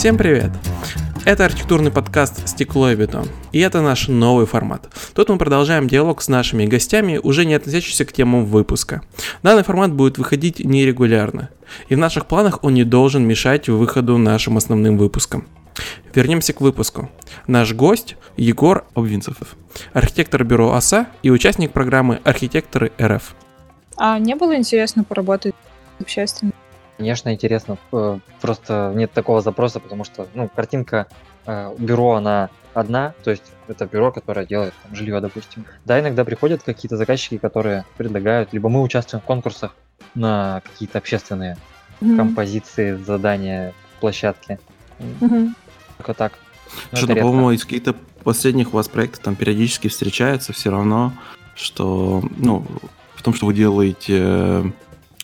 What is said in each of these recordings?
Всем привет! Это архитектурный подкаст «Стекло и бетон», и это наш новый формат. Тут мы продолжаем диалог с нашими гостями, уже не относящийся к темам выпуска. Данный формат будет выходить нерегулярно, и в наших планах он не должен мешать выходу нашим основным выпускам. Вернемся к выпуску. Наш гость Егор Обвинцев, архитектор бюро ОСА и участник программы «Архитекторы РФ». А не было интересно поработать общественно? Конечно, интересно. Э, просто нет такого запроса, потому что, ну, картинка э, бюро, она одна, то есть это бюро, которое делает там, жилье, допустим. Да, иногда приходят какие-то заказчики, которые предлагают, либо мы участвуем в конкурсах на какие-то общественные mm-hmm. композиции, задания, площадки. Mm-hmm. Только так. Что-то, по-моему, из каких-то последних у вас проектов там периодически встречается все равно, что, ну, в том, что вы делаете,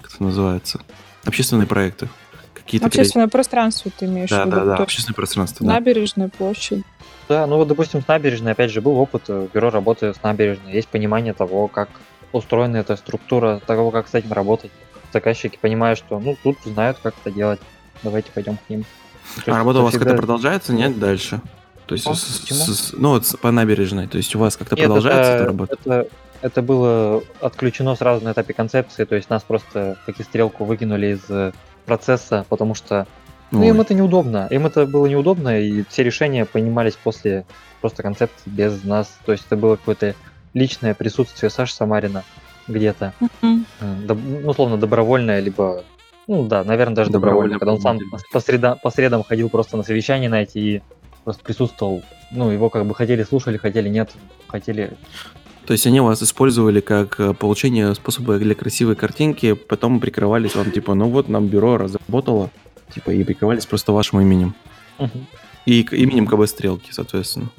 как это называется, общественные проекты. Какие-то Общественное перед... пространство ты имеешь да, в виду? Да, да, общественное пространство. Набережная, да. площадь. Да, ну вот, допустим, с набережной, опять же, был опыт э, бюро работы с набережной. Есть понимание того, как устроена эта структура, того, как с этим работать. Заказчики понимают, что, ну, тут знают, как это делать. Давайте пойдем к ним. То а работа у вас всегда... как-то продолжается, нет, дальше? То есть, с, с, ну, вот по набережной, то есть у вас как-то нет, продолжается это, эта работа? Это, это было отключено сразу на этапе концепции, то есть нас просто как и стрелку выкинули из э, процесса, потому что ну, им это неудобно. Им это было неудобно, и все решения понимались после просто концепции без нас. То есть это было какое-то личное присутствие Саши Самарина где-то. Mm-hmm. ну, условно, добровольное, либо ну да, наверное, даже добровольно, когда он сам по, среда, по средам ходил просто на совещание на эти и просто присутствовал. Ну, его как бы хотели слушали, хотели нет, хотели то есть они вас использовали как э, получение способа для красивой картинки, потом прикрывались вам, типа, ну вот нам бюро разработало, типа, и прикрывались просто вашим именем. Угу. И именем КБ Стрелки, соответственно.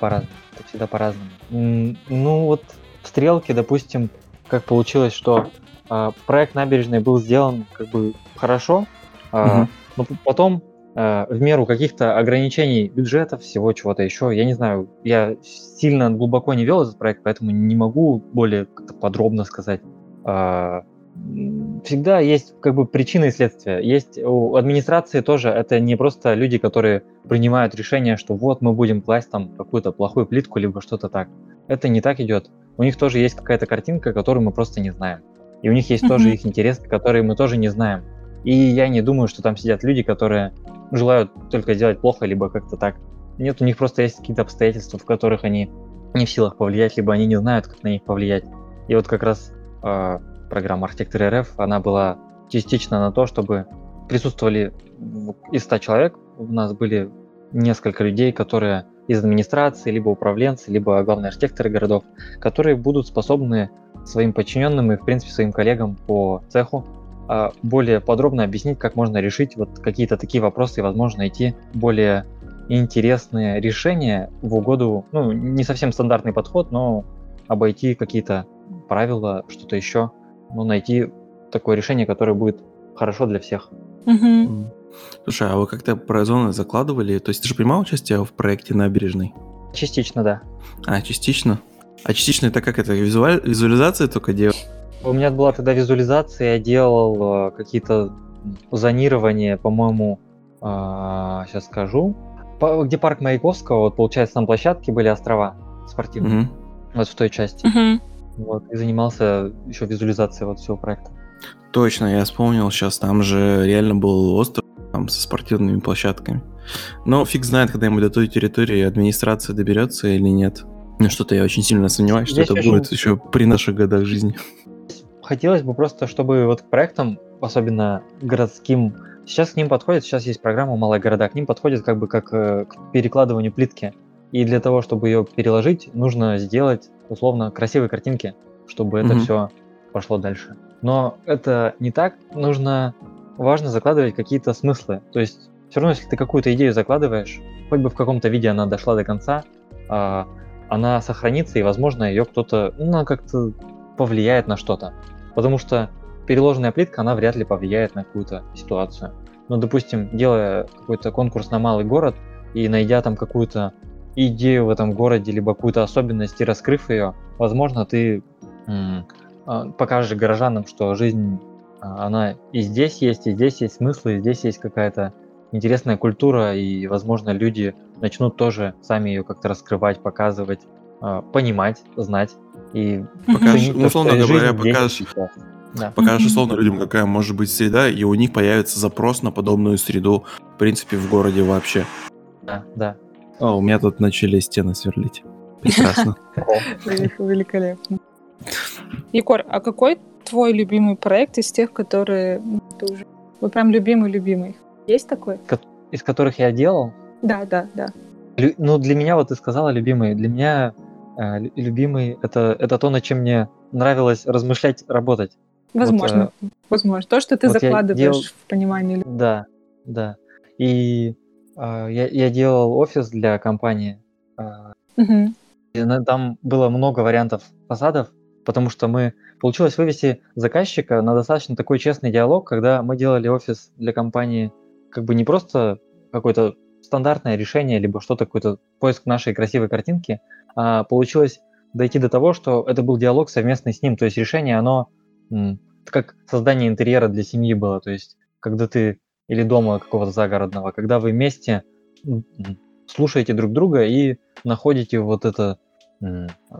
По-разному. Это всегда по-разному. Ну вот в Стрелке, допустим, как получилось, что э, проект набережной был сделан как бы хорошо, э, угу. но потом в меру каких-то ограничений бюджетов, всего чего-то еще. Я не знаю, я сильно глубоко не вел этот проект, поэтому не могу более подробно сказать. А, всегда есть как бы причины и следствия. Есть у администрации тоже, это не просто люди, которые принимают решение, что вот мы будем класть там какую-то плохую плитку, либо что-то так. Это не так идет. У них тоже есть какая-то картинка, которую мы просто не знаем. И у них есть mm-hmm. тоже их интересы, которые мы тоже не знаем. И я не думаю, что там сидят люди, которые желают только делать плохо, либо как-то так. Нет, у них просто есть какие-то обстоятельства, в которых они не в силах повлиять, либо они не знают, как на них повлиять. И вот как раз э, программа Архитектор РФ, она была частично на то, чтобы присутствовали из 100 человек, у нас были несколько людей, которые из администрации, либо управленцы, либо главные архитекторы городов, которые будут способны своим подчиненным и, в принципе, своим коллегам по цеху более подробно объяснить, как можно решить вот какие-то такие вопросы и, возможно, найти более интересные решения в угоду, ну, не совсем стандартный подход, но обойти какие-то правила, что-то еще, ну, найти такое решение, которое будет хорошо для всех. Угу. Слушай, а вы как-то про зоны закладывали? То есть ты же принимал участие в проекте набережной? Частично, да. А, частично? А частично это как это, визуаль... визуализация только делать? У меня была тогда визуализация, я делал э, какие-то зонирования, по-моему, э, сейчас скажу, по, где парк Маяковского, вот получается, там площадки были острова спортивные, mm-hmm. вот в той части. Mm-hmm. Вот, и занимался еще визуализацией вот всего проекта. Точно, я вспомнил сейчас, там же реально был остров там, со спортивными площадками. Но фиг знает, когда-нибудь до той территории администрация доберется или нет. Ну, что-то я очень сильно сомневаюсь, что Здесь это будет еще при наших годах жизни хотелось бы просто, чтобы вот к проектам, особенно городским, сейчас к ним подходит, сейчас есть программа «Малые города», к ним подходит как бы как э, к перекладыванию плитки. И для того, чтобы ее переложить, нужно сделать условно красивые картинки, чтобы mm-hmm. это все пошло дальше. Но это не так. Нужно важно закладывать какие-то смыслы. То есть все равно, если ты какую-то идею закладываешь, хоть бы в каком-то виде она дошла до конца, а, она сохранится, и, возможно, ее кто-то, ну, как-то повлияет на что-то. Потому что переложенная плитка, она вряд ли повлияет на какую-то ситуацию. Но, допустим, делая какой-то конкурс на малый город и найдя там какую-то идею в этом городе, либо какую-то особенность и раскрыв ее, возможно, ты а, покажешь горожанам, что жизнь, а, она и здесь есть, и здесь есть смысл, и здесь есть какая-то интересная культура, и, возможно, люди начнут тоже сами ее как-то раскрывать, показывать, э, понимать, знать. И покажешь, ну, то, условно говоря, покажешь. Да. покажешь условно людям, какая может быть среда, и у них появится запрос на подобную среду, в принципе, в городе вообще. Да, да. О, у меня тут начали стены сверлить. Прекрасно. Велик- Великолепно. Егор, а какой твой любимый проект из тех, которые ну, ты уже... Вот прям любимый-любимый. Есть такой? Из которых я делал, Да, да, да. Ну, для меня, вот ты сказала, любимый, для меня любимый это, это то, над чем мне нравилось размышлять, работать. Возможно. Возможно. То, что ты вот закладываешь делал- в понимание. Да, да. И э, я, я делал офис для компании. э, Мгм. и там было много вариантов фасадов, потому что мы получилось вывести заказчика на достаточно такой честный диалог, когда мы делали офис для компании как бы не просто какое-то стандартное решение, либо что-то, какой-то поиск нашей красивой картинки, получилось дойти до того, что это был диалог совместный с ним. То есть решение, оно как создание интерьера для семьи было. То есть когда ты или дома какого-то загородного, когда вы вместе слушаете друг друга и находите вот это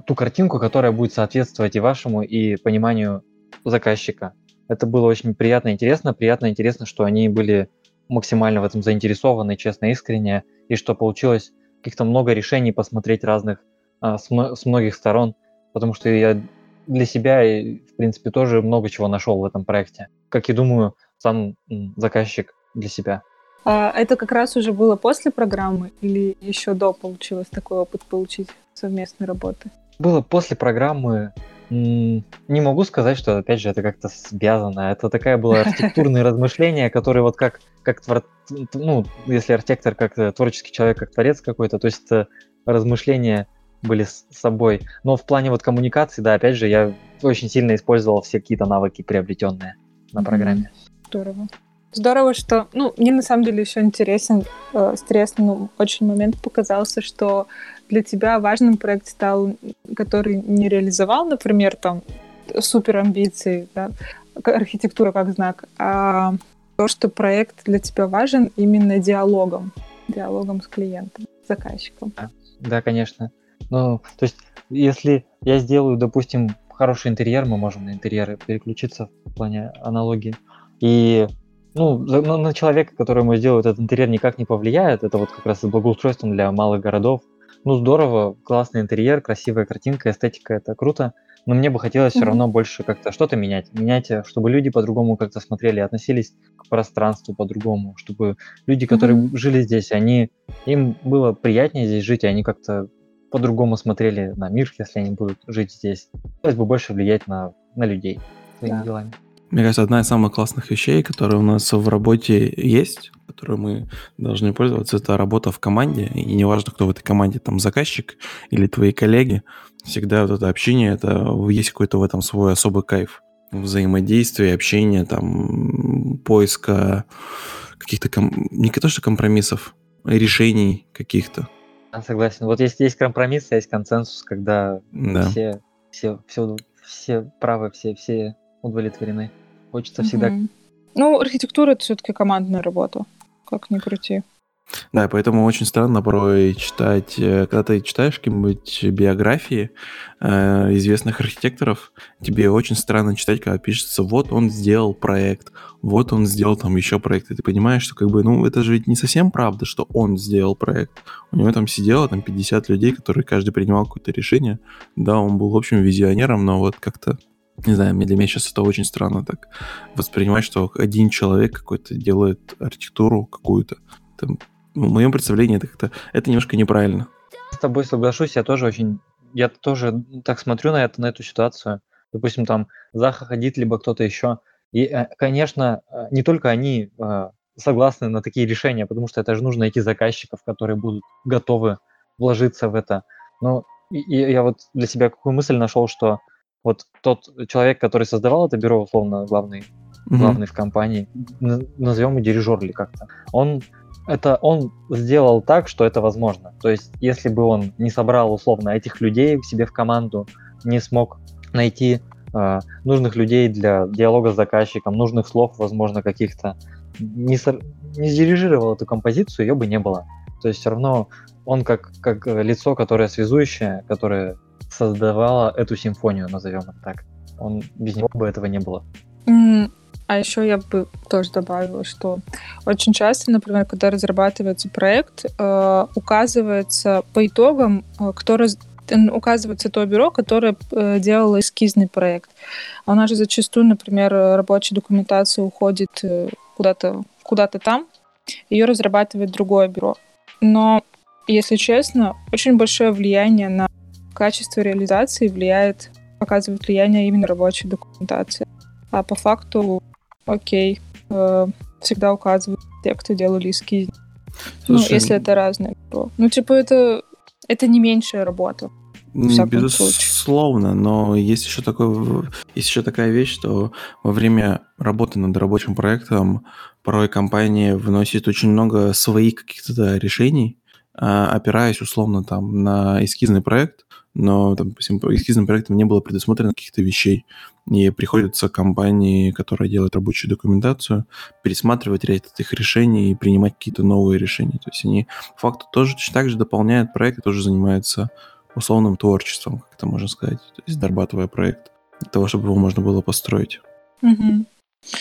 ту картинку, которая будет соответствовать и вашему, и пониманию заказчика. Это было очень приятно и интересно. Приятно и интересно, что они были максимально в этом заинтересованы, честно, искренне, и что получилось каких-то много решений посмотреть разных а, с, с многих сторон, потому что я для себя, и, в принципе, тоже много чего нашел в этом проекте. Как и думаю, сам заказчик для себя. А это как раз уже было после программы или еще до получилось такой опыт получить совместной работы? Было после программы, не могу сказать, что, опять же, это как-то связано. Это такая была архитектурные размышления, которые вот как, как твор- ну, если архитектор как э, творческий человек, как творец какой-то, то есть это размышления были с собой. Но в плане вот коммуникации, да, опять же, я очень сильно использовал все какие-то навыки, приобретенные на программе. Здорово. Здорово, что, ну, мне на самом деле еще интересен, э, интересный ну, очень момент показался, что для тебя важным проект стал, который не реализовал, например, там, супер амбиции, да, архитектура как знак, а то, что проект для тебя важен именно диалогом, диалогом с клиентом, с заказчиком. Да, конечно. Ну, то есть, если я сделаю, допустим, хороший интерьер, мы можем на интерьеры переключиться в плане аналогии. И ну, ну, на человека, которому сделают этот интерьер, никак не повлияет. Это вот как раз благоустройством для малых городов. Ну, здорово, классный интерьер, красивая картинка, эстетика, это круто. Но мне бы хотелось все равно больше как-то что-то менять. Менять, э, чтобы люди по-другому как-то смотрели, относились к пространству по-другому. Чтобы люди, которые жили здесь, они им было приятнее здесь жить, и они как-то по-другому смотрели на мир, если они будут жить здесь. Хотелось бы больше влиять на, на людей своими Да. делами. Мне кажется, одна из самых классных вещей, которые у нас в работе есть, которой мы должны пользоваться, это работа в команде. И неважно, кто в этой команде, там заказчик или твои коллеги, всегда вот это общение, это есть какой-то в этом свой особый кайф. Взаимодействие, общение, там, поиска каких-то, ком- не то что компромиссов, а решений каких-то. Я согласен. Вот есть, есть компромисс, есть консенсус, когда Да. все, все, все, все правы, все, все удовлетворены. Хочется всегда Мгм. Ну, архитектура это все-таки командная работа, как ни крути. Да, поэтому очень странно порой читать, э, когда ты читаешь какие-нибудь биографии э, известных архитекторов, тебе очень странно читать, когда пишется, вот он сделал проект, вот он сделал там еще проект, и ты понимаешь, что как бы, ну, это же ведь не совсем правда, что он сделал проект. У него там сидело там 50 людей, которые каждый принимал какое-то решение. Да, он был, в общем, визионером, но вот как-то не знаю, для меня сейчас это очень странно так воспринимать, что один человек какой-то делает архитектуру какую-то. Там, в моем представлении это как-то это немножко неправильно. с тобой соглашусь, я тоже очень, я тоже так смотрю на это, на эту ситуацию. Допустим, там Заха Хадид, либо кто-то еще. И, э, конечно, э, не только они э, согласны на такие решения, потому что это же нужно найти заказчиков, которые будут готовы вложиться в это. Но я вот для себя какую мысль нашел, что вот тот человек, который создавал это бюро, условно, главный Мгм. главный в компании, назовем его дирижер или как-то, он это он сделал так, что это возможно. То есть, если бы он не собрал условно этих людей к себе в команду, не смог найти э, нужных людей для диалога с заказчиком, нужных слов, возможно, каких-то, не, не сдирижировал эту композицию, ее бы не было. То есть все равно он как, как лицо, которое связующее, которое создавало эту симфонию, назовем это так. Он без него бы этого не было. А еще я бы тоже добавила, что очень часто, например, когда разрабатывается проект, э, указывается по итогам, э, кто раз, указывается то бюро, которое э, делало эскизный проект. А у нас же зачастую, например, рабочая документация уходит куда-то куда-то там, ее разрабатывает другое бюро. Но, если честно, очень большое влияние на качество реализации влияет, оказывает влияние именно рабочая документация. А по факту, окей, э, всегда указывают те, кто делали эскиз. Ну, если это разные бюро. Ну, типа, это, это не меньшая работа. Безусловно, случае. но есть еще, такой, есть еще такая вещь, что во время работы над рабочим проектом порой компания вносит очень много своих каких-то решений, а, опираясь условно там на эскизный проект, но там, допустим, по эскизным проектам не было предусмотрено каких-то вещей. И приходится компании, которая делает рабочую документацию, пересматривать ряд этих решений и принимать какие-то новые решения. То есть они по факту тоже точно так же дополняют проект и тоже занимаются условным творчеством, как это можно сказать, то есть дорабатывая проект, для того, чтобы его можно было построить. Угу.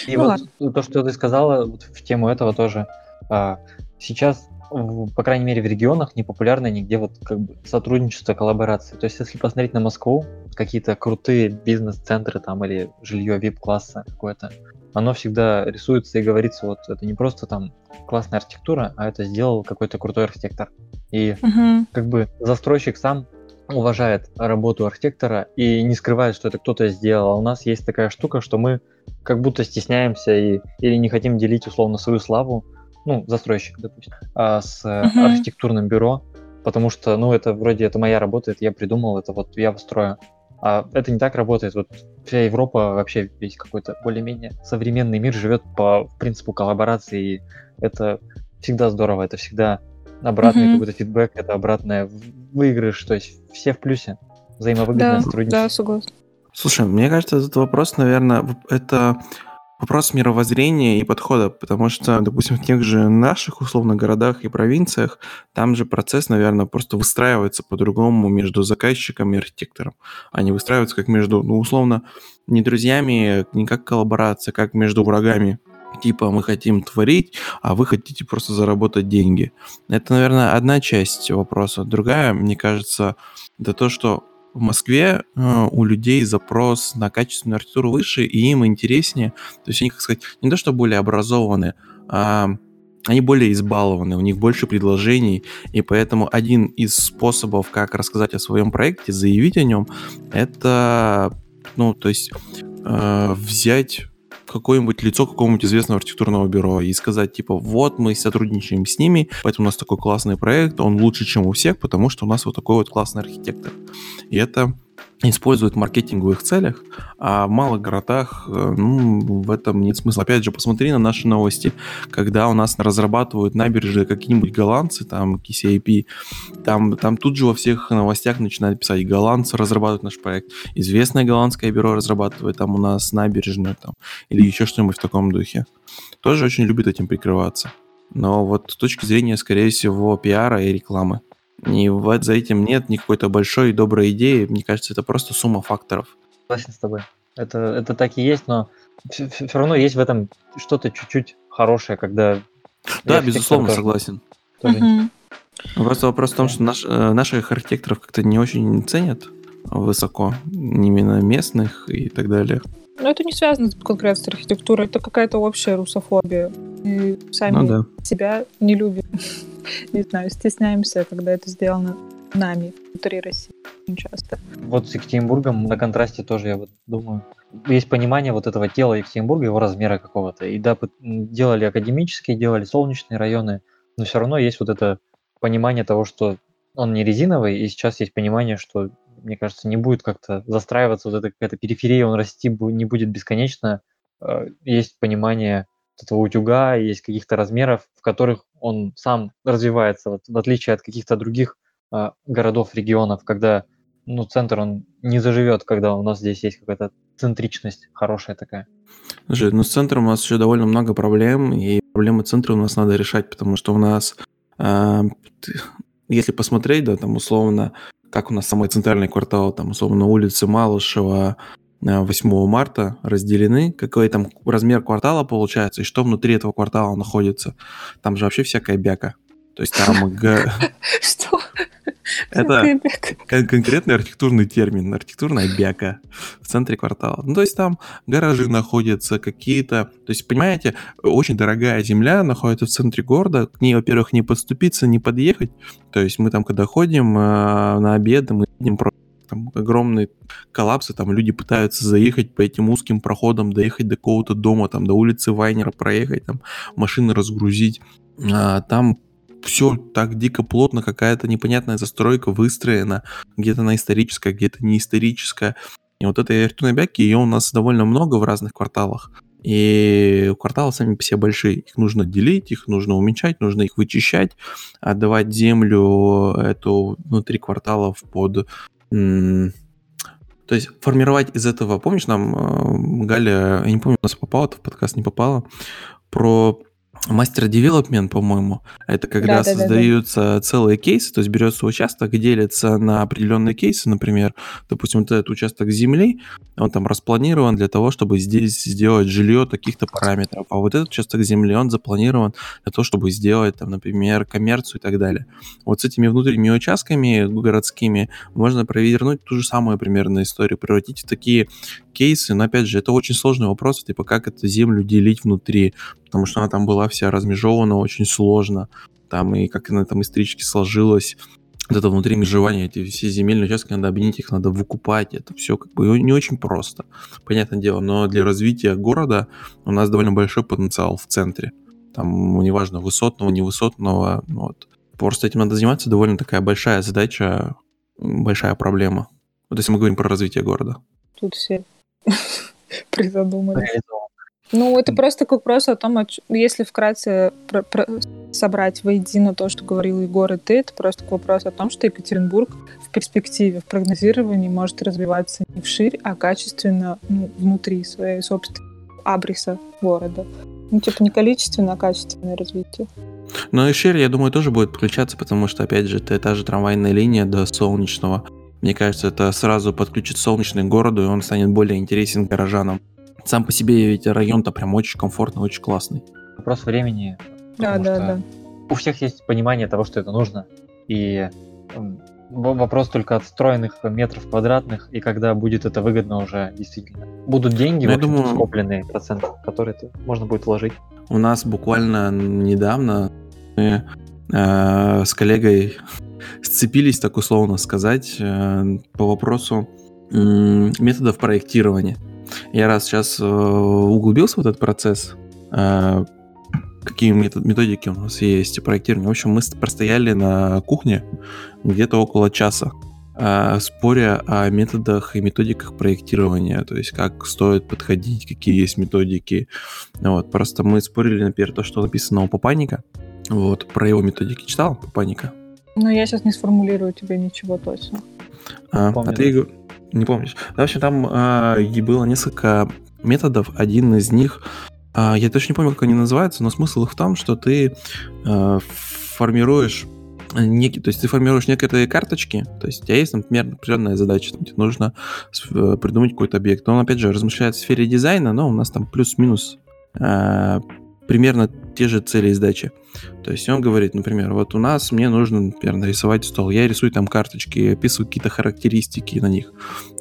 И ну, вот ладно. то, что ты сказала вот в тему этого тоже, а, сейчас, по крайней мере, в регионах не популярно нигде вот как бы сотрудничество, коллаборации. То есть, если посмотреть на Москву, какие-то крутые бизнес-центры там или жилье VIP-класса какое-то, оно всегда рисуется и говорится, вот это не просто там классная архитектура, а это сделал какой-то крутой архитектор. И угу. как бы застройщик сам уважает работу архитектора и не скрывает, что это кто-то сделал. А у нас есть такая штука, что мы как будто стесняемся и, или не хотим делить условно свою славу, ну, застройщик, допустим, а, с uh-huh. архитектурным бюро, потому что, ну, это вроде это моя работа, это я придумал, это вот я построю. А это не так работает. Вот вся Европа, вообще весь какой-то более-менее современный мир живет по принципу коллаборации, и это всегда здорово, это всегда обратный mm-hmm. какой-то фидбэк, это обратная выигрыш, то есть все в плюсе, взаимовыгодное да, сотрудничество. Да, согласен. Слушай, мне кажется, этот вопрос, наверное, это вопрос мировоззрения и подхода, потому что, допустим, в тех же наших, условно, городах и провинциях, там же процесс, наверное, просто выстраивается по-другому между заказчиком и архитектором. Они выстраиваются как между, ну, условно, не друзьями, не как коллаборация, как между врагами типа мы хотим творить, а вы хотите просто заработать деньги. Это, наверное, одна часть вопроса. Другая, мне кажется, это то, что в Москве э, у людей запрос на качественную архитектуру выше, и им интереснее. То есть они, как сказать, не то что более образованы, а они более избалованы, у них больше предложений, и поэтому один из способов, как рассказать о своем проекте, заявить о нем, это, ну, то есть э, взять какое-нибудь лицо какого-нибудь известного архитектурного бюро и сказать, типа, вот мы сотрудничаем с ними, поэтому у нас такой классный проект, он лучше, чем у всех, потому что у нас вот такой вот классный архитектор. И это используют в маркетинговых целях, а в малых городах э, ну, в этом нет смысла. Опять же, посмотри на наши новости, когда у нас разрабатывают набережные какие-нибудь голландцы, там KCIP, там, там тут же во всех новостях начинают писать, голландцы разрабатывают наш проект, известное голландское бюро разрабатывает там у нас набережную там, или еще что-нибудь в таком духе. Тоже очень любит этим прикрываться. Но вот с точки зрения, скорее всего, пиара и рекламы. И вот за этим нет ни какой-то большой и доброй идеи. Мне кажется, это просто сумма факторов. Согласен с тобой. Это, это так и есть, но все, все равно есть в этом что-то чуть-чуть хорошее, когда... Да, безусловно, тоже, согласен. Тоже угу. Просто вопрос в том, что наш, э, наших архитекторов как-то не очень ценят высоко, именно местных и так далее. Но это не связано конкретно с архитектурой, это какая-то общая русофобия. И сами ну, да. себя не любим. не знаю, стесняемся, когда это сделано нами внутри России очень часто. Вот с Екатеринбургом на контрасте тоже, я вот думаю, есть понимание вот этого тела Екатеринбурга, его размера какого-то. И да, делали академические, делали солнечные районы, но все равно есть вот это понимание того, что он не резиновый, и сейчас есть понимание, что, мне кажется, не будет как-то застраиваться вот эта какая-то периферия, он расти не будет бесконечно. Э, есть понимание этого утюга, есть каких-то размеров, в которых он сам развивается, вот, в отличие от каких-то других э, городов, регионов, когда ну, центр, он не заживет, когда у нас здесь есть какая-то центричность хорошая такая. Слушай, ну с центром у нас еще довольно много проблем, и проблемы центра у нас надо решать, потому что у нас, э, если посмотреть, да, там условно, как у нас самый центральный квартал, там условно улицы Малышева, 8 э, марта разделены, какой там размер квартала получается, и что внутри этого квартала находится. Там же вообще всякая бяка. То есть там... Что? Это кон- конкретный архитектурный термин, архитектурная бяка в центре квартала. Ну, то есть там гаражи находятся, какие-то... То есть, понимаете, очень дорогая земля находится в центре города, к ней, во-первых, не подступиться, не подъехать. То есть мы там, когда ходим э, на обед, мы видим просто там огромные коллапсы, там люди пытаются заехать по этим узким проходам, доехать до какого-то дома, там до улицы Вайнера проехать, там машины разгрузить. А, там все так дико плотно, какая-то непонятная застройка выстроена, где-то она историческая, где-то не историческая. И вот этой архитектурной бяки, ее у нас довольно много в разных кварталах. И кварталы сами себе большие. Их нужно делить, их нужно уменьшать, нужно их вычищать, отдавать землю эту внутри кварталов под... То есть формировать из этого, помнишь, нам э, Галя, я не помню, у нас попало, это в подкаст не попало, про Мастер девелопмент, по-моему, это когда да, создаются да, да. целые кейсы, то есть берется участок, делится на определенные кейсы, например, допустим, вот этот участок земли, он там распланирован для того, чтобы здесь сделать жилье таких-то параметров, а вот этот участок земли, он запланирован для того, чтобы сделать, там, например, коммерцию и так далее. Вот с этими внутренними участками городскими можно провернуть ту же самую примерно историю, превратить в такие кейсы, но опять же, это очень сложный вопрос, типа, как эту землю делить внутри, потому что она там была вся размежевана очень сложно, там, и как она там исторически сложилась, вот это внутри межевания, эти все земельные участки, надо объединить их, надо выкупать, это все как бы не очень просто, понятное дело, но для развития города у нас довольно большой потенциал в центре, там, неважно, высотного, невысотного, вот. Просто этим надо заниматься, довольно такая большая задача, большая проблема. Вот если мы говорим про развитие города. Тут все призадумались. Ну, это просто как вопрос о том, если вкратце про, про, собрать воедино то, что говорил Егор и ты, это просто вопрос о том, что Екатеринбург в перспективе, в прогнозировании может развиваться не вширь, а качественно ну, внутри своей собственной абриса города. Ну, типа не количественное, а качественное развитие. Ну и шире, я думаю, тоже будет включаться, потому что, опять же, это та же трамвайная линия до Солнечного. Мне кажется, это сразу подключит Солнечный к городу, и он станет более интересен горожанам. Сам по себе ведь район-то прям очень комфортный, очень классный. Вопрос времени. Да, да, да. У всех есть понимание того, что это нужно. И вопрос только отстроенных метров квадратных, и когда будет это выгодно уже действительно. Будут деньги, ну, я думаю, скопленные проценты, которые можно будет вложить. У нас буквально недавно мы э, с коллегой сцепились, так условно сказать, э, по вопросу э, методов проектирования. Я раз сейчас э, углубился в этот процесс, э, какие метод, методики у нас есть проектирования. В общем, мы простояли на кухне где-то около часа, э, споря о методах и методиках проектирования, то есть как стоит подходить, какие есть методики. Вот, просто мы спорили, например, то, что написано у Папаника, вот, про его методики читал Папаника? Ну, я сейчас не сформулирую тебе ничего точно. А, а ты, не помнишь. В общем, там а, было несколько методов. Один из них, а, я точно не помню, как они называются, но смысл их в том, что ты а, формируешь некий, то есть ты формируешь некоторые карточки, то есть у тебя есть, например, определенная задача, тебе нужно э, придумать какой-то объект. Он, опять же, размышляет в сфере дизайна, но у нас там плюс-минус э, примерно те же цели и задачи. То есть он говорит, например, вот у нас мне нужно, например, нарисовать стол. Я рисую там карточки, описываю какие-то характеристики на них.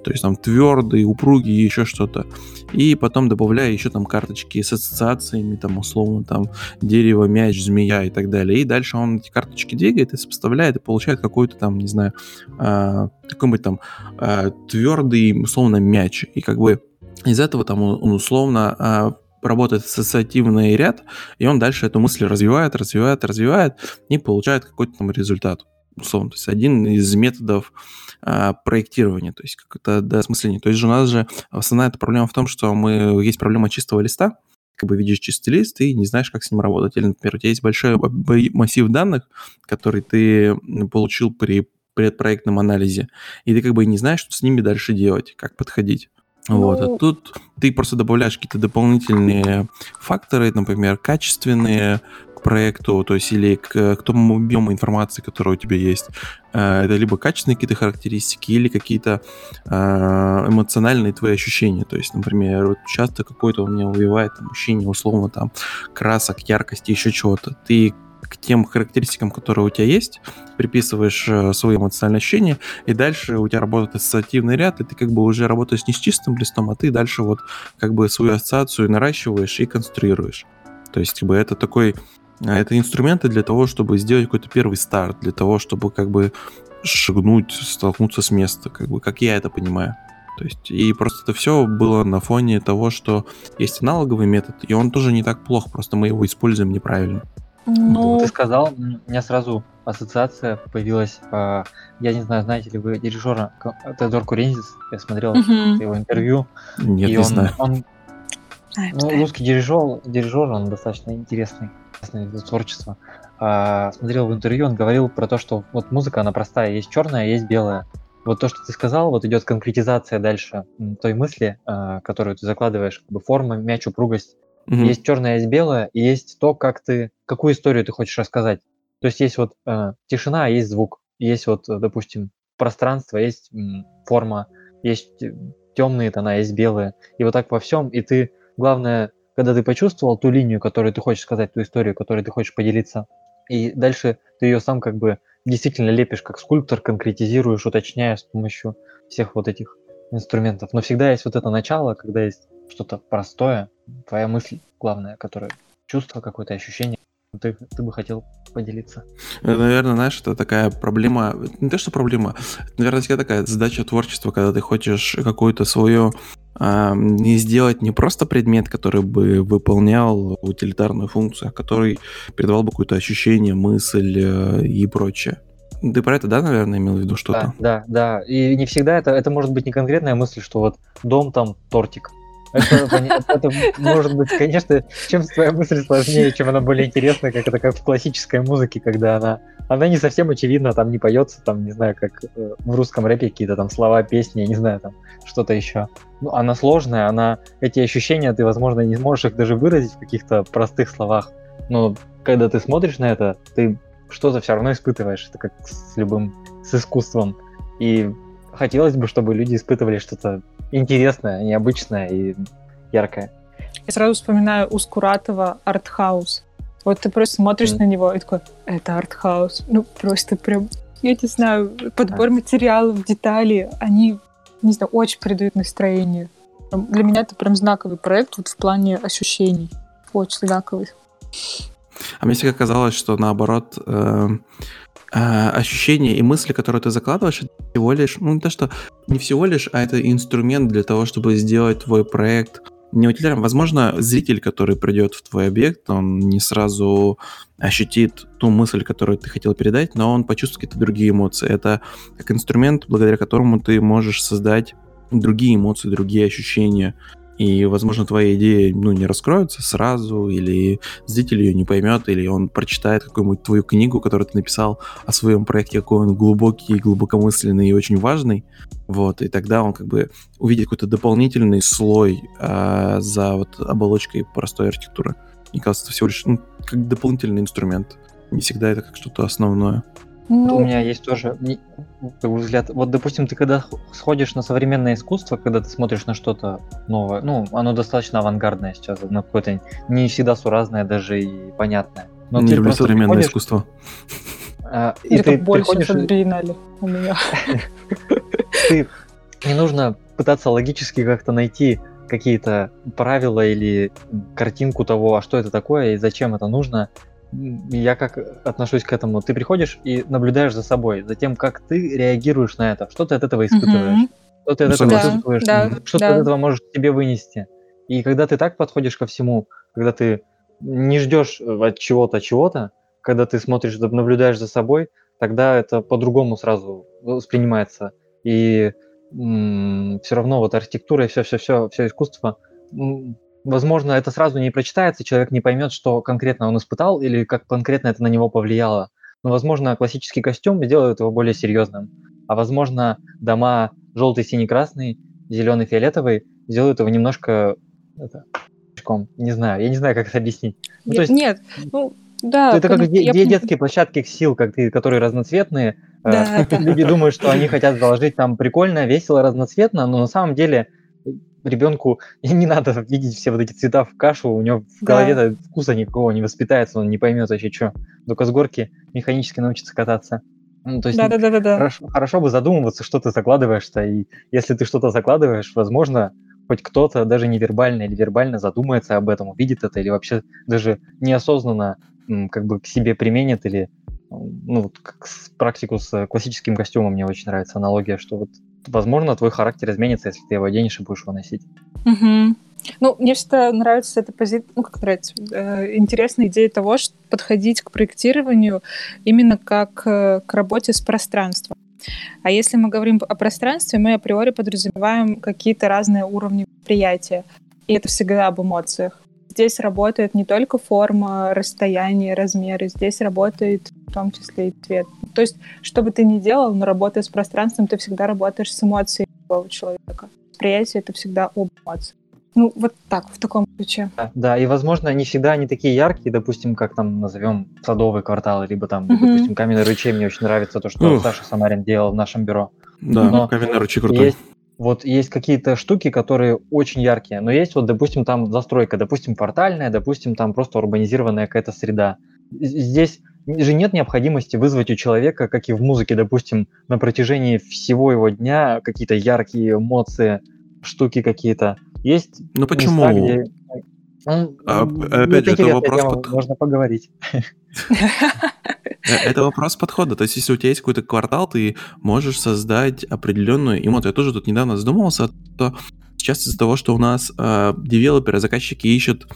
То есть там твердые, упругие, еще что-то. И потом добавляю еще там карточки с ассоциациями, там условно там дерево, мяч, змея и так далее. И дальше он эти карточки двигает и сопоставляет и получает какой-то там, не знаю, э, какой-нибудь там э, твердый, условно, мяч. И как бы из этого там он условно э, работает ассоциативный ряд, и он дальше эту мысль развивает, развивает, развивает и получает какой-то там результат. Условно, то есть один из методов а, проектирования, то есть как-то досмысление. То есть у нас же основная эта проблема в том, что мы есть проблема чистого листа, как бы видишь чистый лист и не знаешь, как с ним работать. Или, например, у тебя есть большой массив данных, который ты получил при предпроектном анализе, и ты как бы не знаешь, что с ними дальше делать, как подходить. Вот, а Ну, тут ты просто добавляешь какие-то дополнительные факторы, например, качественные к проекту, то есть или к, к тому объему информации, которая у тебя есть. Э, Это либо качественные какие-то характеристики, или какие-то э, эмоциональные твои ощущения. То есть, например, вот часто какой-то у меня убивает ощущение условно там красок, яркости, еще чего-то. Ты к тем характеристикам, которые у тебя есть, приписываешь э, свои эмоциональные ощущения, и дальше у тебя работает ассоциативный ряд, и ты как бы уже работаешь не с чистым листом, а ты дальше вот как бы свою ассоциацию наращиваешь и конструируешь. То есть как бы это такой а, это инструменты для того, чтобы сделать какой-то первый старт, для того, чтобы как бы шагнуть, столкнуться с места, как бы, как я это понимаю. То есть, и просто это все было на фоне того, что есть аналоговый метод, и он тоже не так плох, просто мы его используем неправильно. Ну, Ты сказал, м, у меня сразу ассоциация появилась. а, Я не знаю, знаете ли вы дирижера Теодор Курензис? Я смотрел мгм. его интервью. Нет, и не он, знаю. он Ай, Ну, русский дирижер, дирижер, он достаточно интересный, интересное вид творчества. А, смотрел в интервью, он говорил про то, что вот музыка, она простая, есть черная, есть белая. Вот то, что ты сказал, вот идет конкретизация дальше той мысли, а, которую ты закладываешь, как бы форма, мяч, упругость. Мгм. Есть черное, есть белое, и есть то, как ты, какую историю ты хочешь рассказать. То есть есть вот э, тишина, а есть звук. Есть вот, э, допустим, пространство, есть форма, есть темные тона, есть белые. И вот так во всем. И ты, главное, когда ты почувствовал ту линию, которую ты хочешь сказать, ту историю, которой ты хочешь поделиться, и дальше ты ее сам как бы действительно лепишь как скульптор, конкретизируешь, уточняешь с помощью всех вот этих инструментов. Но всегда есть вот это начало, когда есть что-то простое, твоя мысль главная, которая чувство какое-то, ощущение, ты, ты бы хотел поделиться. Это, наверное, знаешь, это такая проблема, не то что проблема, это, наверное, всегда такая задача творчества, когда ты хочешь какую-то свою не сделать не просто предмет, который бы выполнял утилитарную функцию, а который передавал бы какое-то ощущение, мысль э, и прочее. Ты про это, да, наверное, имел в виду что-то? Да, да, да. И не всегда это, это может быть не конкретная мысль, что вот дом там тортик. Это, может быть, конечно, чем твоя мысль сложнее, чем она более интересная, как это как в классической музыке, когда она, она не совсем очевидна, там не поется, там, не знаю, как э, в русском рэпе какие-то там слова, песни, я не знаю, там что-то еще. Ну, она сложная, она, эти ощущения, ты, возможно, не сможешь их даже выразить в каких-то простых словах, но когда ты смотришь на это, ты что-то все равно испытываешь, это как с любым, с искусством. И хотелось бы, чтобы люди испытывали что-то интересное, необычное и яркое. Я сразу вспоминаю у Скуратова артхаус. Вот ты просто смотришь Мгм. на него и такой, это артхаус. Ну, просто прям, я не знаю, подбор материалов, детали, они, не знаю, очень придают настроение. Для меня это прям знаковый проект вот в плане ощущений. Очень знаковый. А мне всегда казалось, что наоборот, э, э, ощущения и мысли, которые ты закладываешь, это всего лишь, ну не то что, не всего лишь, а это инструмент для того, чтобы сделать твой проект не утилитарным. Возможно, зритель, который придет в твой объект, он не сразу ощутит ту мысль, которую ты хотел передать, но он почувствует какие-то другие эмоции. Это как инструмент, благодаря которому ты можешь создать другие эмоции, другие ощущения. И, возможно, твоя идея ну, не раскроется сразу, или зритель ее не поймет, или он прочитает какую-нибудь твою книгу, которую ты написал о своем проекте, какой он глубокий, глубокомысленный и очень важный. Вот, и тогда он как бы увидит какой-то дополнительный слой а, за вот оболочкой простой архитектуры. Мне кажется, это всего лишь ну, как дополнительный инструмент. Не всегда это как что-то основное. Вот у Ну, меня есть тоже как бы взгляд. Вот, допустим, ты когда сходишь на современное искусство, когда ты смотришь на что-то новое, ну, оно достаточно авангардное сейчас, оно какое-то не всегда суразное даже и понятное. Но не ты люблю современное приходишь, искусство. а, и это ты больше приходишь, и биеннале у меня. ты не нужно пытаться логически как-то найти какие-то правила или картинку того, а что это такое и зачем это нужно. М, Я как отношусь к этому? Ты приходишь и наблюдаешь за собой, за тем, как ты реагируешь на это, что ты от этого испытываешь, Мгм. что ты от этого согласен. чувствуешь, Да, что ты да. от этого можешь себе вынести. И когда ты так подходишь ко всему, когда ты не ждешь э, от чего-то чего-то, когда ты смотришь, наблюдаешь за собой, тогда это по-другому сразу воспринимается. И все равно вот архитектура и все-все-все, все искусство, м, возможно, это сразу не прочитается, человек не поймет, что конкретно он испытал или как конкретно это на него повлияло. Но, возможно, классический костюм сделает его более серьезным. А возможно, дома желтый, синий, красный, зеленый, фиолетовый сделают его немножко это, не знаю, я не знаю, как это объяснить. Ну, то есть, Нет, ну, да. Это как я... детские площадки сил, как ты, которые разноцветные. Да, э, Люди думают, что они хотят заложить там прикольно, весело, разноцветно, но на самом деле ребенку не надо видеть все вот эти цвета в кашу, у него в голове да. вкуса никакого не воспитается, он не поймет вообще, что. Только с горки механически научится кататься. Ну, то есть да, да, да, да. Хорошо, хорошо бы задумываться, что ты закладываешь-то, и если ты что-то закладываешь, возможно, хоть кто-то даже невербально или вербально задумается об этом, увидит это, или вообще даже неосознанно как бы к себе применит, или ну, вот как практику с классическим костюмом мне очень нравится аналогия, что вот возможно твой характер изменится, если ты его оденешь и будешь его носить. Угу. Ну, мне всегда нравится эта позиция, ну, как нравится, э, интересная идея того, что подходить к проектированию именно как э, к работе с пространством. А если мы говорим о пространстве, мы априори подразумеваем какие-то разные уровни восприятия. И это всегда об эмоциях. Здесь работает не только форма, расстояние, размеры, здесь работает в том числе и цвет. То есть, что бы ты ни делал, но работая с пространством, ты всегда работаешь с эмоцией другого человека. Восприятие — это всегда об эмоциях. Ну, вот так, в таком ключе. Да, да, и, возможно, не всегда они такие яркие, допустим, как там назовем садовый квартал, либо там, mm-hmm. допустим, каменный ручей. Мне очень нравится то, что Ух. Саша Самарин делал в нашем бюро. Да, но каменный ручей крутой. Есть, вот есть какие-то штуки, которые очень яркие, но есть вот, допустим, там застройка, допустим, квартальная, допустим, там просто урбанизированная какая-то среда. Здесь же нет необходимости вызвать у человека, как и в музыке, допустим, на протяжении всего его дня какие-то яркие эмоции, штуки какие-то. Есть ну почему? Места, где... Ну, а, опять же, это вопрос... Под... Можно поговорить. Э, это вопрос подхода. То есть, если у тебя есть какой-то квартал, ты можешь создать определенную эмоцию. Я тоже тут недавно задумался, то сейчас из-за того, что у нас э, девелоперы, заказчики ищут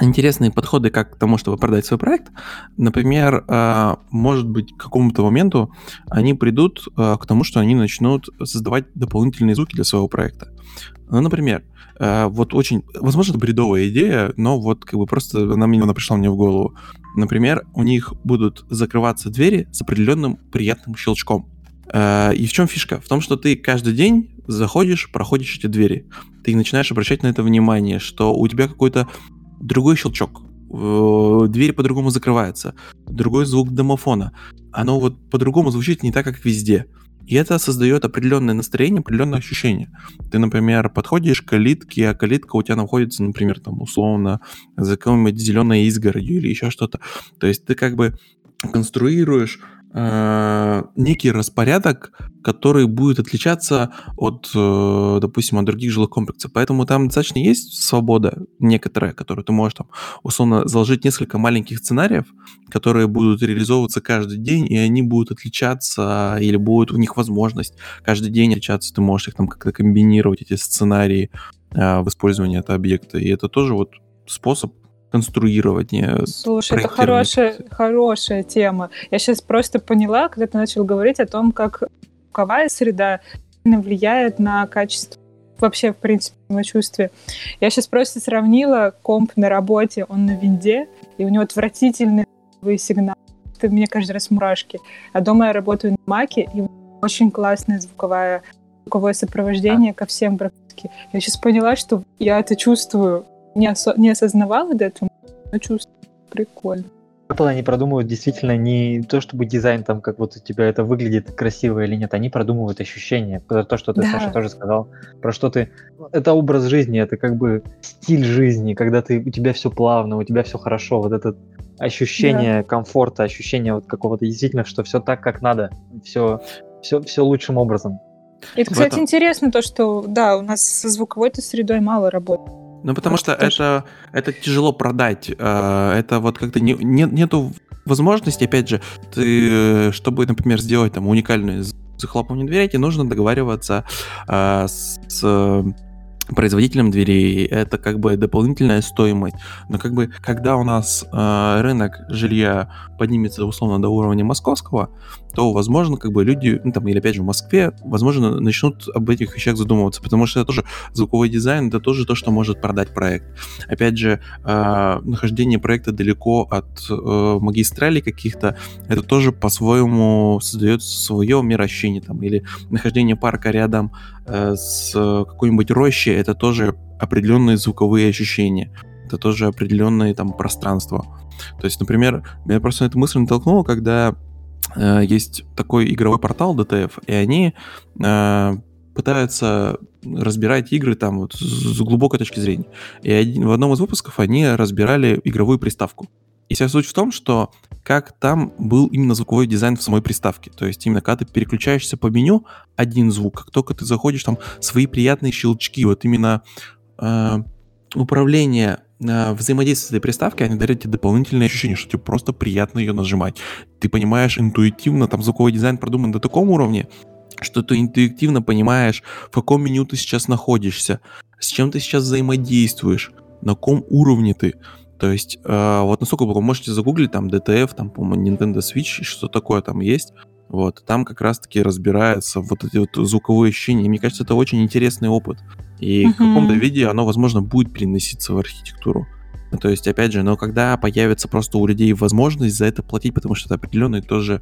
интересные подходы как к тому, чтобы продать свой проект. Например, э, может быть, к какому-то моменту они придут э, к тому, что они начнут создавать дополнительные звуки для своего проекта. Ну, например, э, вот очень, возможно, это бредовая идея, но вот как бы просто она мне она пришла мне в голову. Например, у них будут закрываться двери с определенным приятным щелчком. И в чем фишка? В том, что ты каждый день заходишь, проходишь эти двери. Ты начинаешь обращать на это внимание, что у тебя какой-то другой щелчок. Э, дверь по-другому закрывается. Другой звук домофона. Оно вот по-другому звучит не так, как везде. И это создает определенное настроение, определенное ощущение. Ты, например, подходишь к калитке, а калитка у тебя находится, например, там, условно, за какой-нибудь зеленой изгородью или еще что-то. То есть ты как бы конструируешь э, некий распорядок, который будет отличаться от, э, допустим, от других жилых комплексов. Поэтому там достаточно есть свобода некоторая, которую ты можешь там условно заложить несколько маленьких сценариев, которые будут реализовываться каждый день, и они будут отличаться, или будет у них возможность каждый день отличаться. Ты можешь их там как-то комбинировать, эти сценарии э, в использовании этого объекта. И это тоже вот способ конструирование. Слушай, это хорошая, хорошая тема. Я сейчас просто поняла, когда ты начал говорить о том, как звуковая среда влияет на качество вообще, в принципе, самочувствие. Я сейчас просто сравнила комп на работе, он на винде, и у него отвратительные сигналы. Это мне каждый раз мурашки. А дома я работаю на маке, и очень классное звуковое, звуковое сопровождение ко всем практически. Я сейчас поняла, что я это чувствую не, осо- не осознавала до этого, но чувствую. Прикольно. Apple они продумывают действительно не то, чтобы дизайн там, как вот у тебя это выглядит красиво или нет, они продумывают ощущения. То, что ты, да. Саша, тоже сказал, про что ты... Это образ жизни, это как бы стиль жизни, когда ты, у тебя все плавно, у тебя все хорошо, вот это ощущение да. комфорта, ощущение вот какого-то действительно, что все так, как надо, все, все, все лучшим образом. Это, кстати, этом... интересно то, что, да, у нас со звуковой-то средой мало работает. Ну, потому что это, это тяжело продать. Э, это вот как-то не, не, нету возможности, опять же, ты, чтобы, например, сделать там уникальную захлопывание двери, тебе нужно договариваться э, с производителям дверей, это как бы дополнительная стоимость. Но как бы, когда у нас э, рынок жилья поднимется условно до уровня московского, то, возможно, как бы люди, ну там, или опять же в Москве, возможно, начнут об этих вещах задумываться, потому что это тоже звуковой дизайн, это тоже то, что может продать проект. Опять же, э, нахождение проекта далеко от э, магистралей каких-то, это тоже по-своему создает свое мироощущение, там, или нахождение парка рядом с какой-нибудь рощей, это тоже определенные звуковые ощущения, это тоже определенные там пространства. То есть, например, меня просто эта мысль натолкнула, когда э, есть такой игровой портал DTF, и они э, пытаются разбирать игры там вот с глубокой точки зрения. И один, в одном из выпусков они разбирали игровую приставку. И вся суть в том, что как там был именно звуковой дизайн в самой приставке. То есть именно когда ты переключаешься по меню, один звук, как только ты заходишь, там свои приятные щелчки, вот именно э, управление э, взаимодействие с этой приставкой, они дарят тебе дополнительное ощущение, что тебе просто приятно ее нажимать. Ты понимаешь интуитивно, там звуковой дизайн продуман до таком уровне, что ты интуитивно понимаешь, в каком меню ты сейчас находишься, с чем ты сейчас взаимодействуешь, на каком уровне ты. То есть, э, вот насколько вы можете загуглить, там, DTF, там, по-моему, Nintendo Switch, что такое там есть. Вот, там как раз-таки разбираются вот эти вот звуковые ощущения. И мне кажется, это очень интересный опыт. И uh-huh. в каком-то виде оно, возможно, будет переноситься в архитектуру. То есть, опять же, но когда появится просто у людей возможность за это платить, потому что это определенные тоже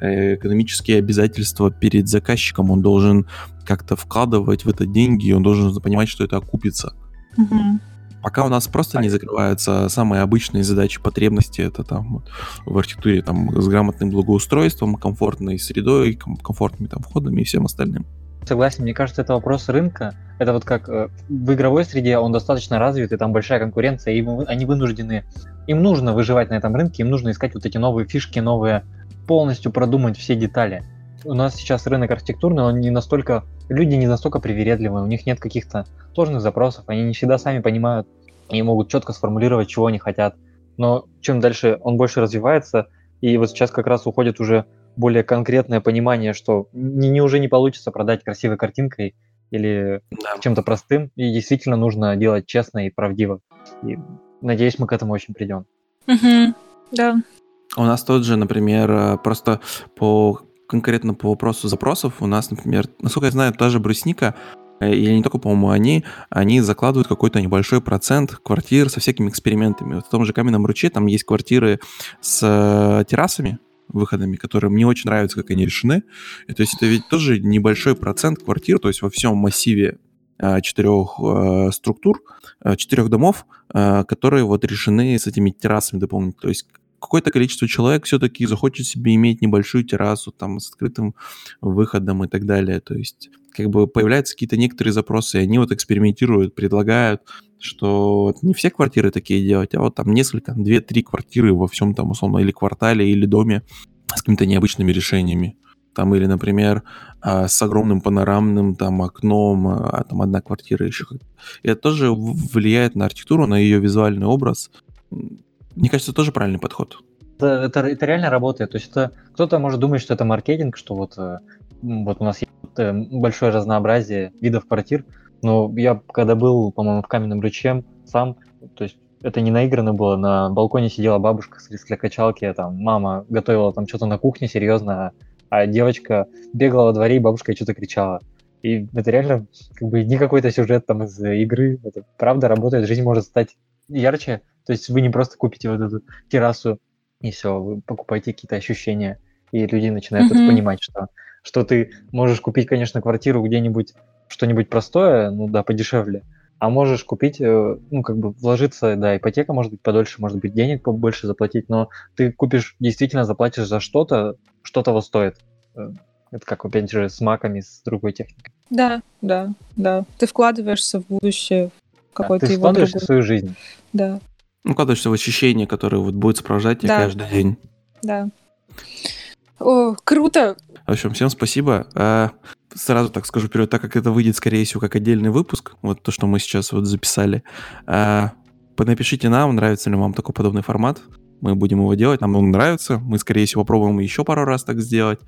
э, экономические обязательства перед заказчиком, он должен как-то вкладывать в это деньги, и он должен понимать, что это окупится. Uh-huh. Пока у нас просто не закрываются самые обычные задачи, потребности, это там в архитектуре там с грамотным благоустройством, комфортной средой, комфортными там входами и всем остальным. Согласен, мне кажется, это вопрос рынка. Это вот как э, в игровой среде он достаточно развит, и там большая конкуренция, и они вынуждены, им нужно выживать на этом рынке, им нужно искать вот эти новые фишки, новые, полностью продумать все детали. У нас сейчас рынок архитектурный, он не настолько, люди не настолько привередливые, у них нет каких-то сложных запросов, они не всегда сами понимают и могут четко сформулировать, чего они хотят. Но чем дальше он больше развивается, и вот сейчас как раз уходит уже более конкретное понимание, что не, не уже не получится продать красивой картинкой или да. чем-то простым, и действительно нужно делать честно и правдиво. И надеюсь, мы к этому очень придем. Угу. Да. У нас тот же, например, э, просто по конкретно по вопросу запросов у нас, например, насколько я знаю, та же брусника, Э, и не только, по-моему, они, они закладывают какой-то небольшой процент квартир со всякими экспериментами. Вот в том же Каменном Ручье там есть квартиры с э, террасами, выходами, которые мне очень нравятся, как они решены. И, то есть это ведь тоже небольшой процент квартир, то есть во всем массиве э, четырех э, структур, четырех домов, э, которые вот решены с этими террасами дополнительно. То есть какое-то количество человек все-таки захочет себе иметь небольшую террасу там с открытым выходом и так далее. То есть как бы появляются какие-то некоторые запросы, и они вот экспериментируют, предлагают, что не все квартиры такие делать, а вот там несколько, две-три квартиры во всем там условно или квартале, или доме с какими-то необычными решениями. Там или, например, а, с огромным панорамным там окном, а там одна квартира еще. Это тоже влияет на архитектуру, на ее визуальный образ. Мне кажется, тоже правильный подход. Это, это, это реально работает. То есть это кто-то может думать, что это маркетинг, что вот, э, вот у нас есть э, большое разнообразие видов квартир. Но я когда был, по-моему, в каменном ручье сам, то есть это не наиграно было, на балконе сидела бабушка с для качалки, а там мама готовила там что-то на кухне серьезно, а девочка бегала во дворе, и бабушка что-то кричала. И это реально как бы не какой-то сюжет там из игры, это правда работает, жизнь может стать ярче, то есть вы не просто купите вот эту террасу и все, вы покупаете какие-то ощущения, и люди начинают mm-hmm. это понимать, что, что ты можешь купить, конечно, квартиру где-нибудь, что-нибудь простое, ну да, подешевле, а можешь купить, э, ну, как бы вложиться, да, ипотека может быть подольше, может быть, денег побольше заплатить, но ты купишь, действительно заплатишь за что-то, что того стоит. Э, это как, опять же, с маками, с другой техникой. Да, да, да. Ты вкладываешься в будущее, какой-то да, ты вкладываешься в свою жизнь. Да. Ну, вкладываешься в ощущение, которое вот будет сопровождать тебя да. каждый день. Да. О, круто! В общем, всем спасибо. А, сразу так скажу вперед, так как это выйдет, скорее всего, как отдельный выпуск, вот то, что мы сейчас вот записали, а, напишите нам, нравится ли вам такой подобный формат. Мы будем его делать, нам он нравится. Мы, скорее всего, попробуем еще пару раз так сделать.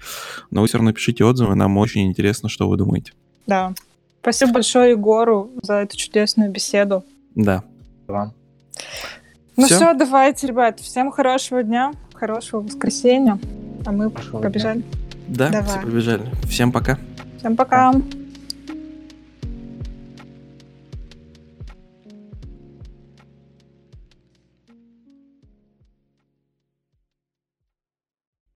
Но вы все равно пишите отзывы, нам очень интересно, что вы думаете. Да. Спасибо большое Егору за эту чудесную беседу. Да. Вам. Ну Всё? все, давайте, ребят, всем хорошего дня, хорошего воскресенья. А мы Хорошего побежали. Да, Давай. все побежали. Всем пока. Всем пока.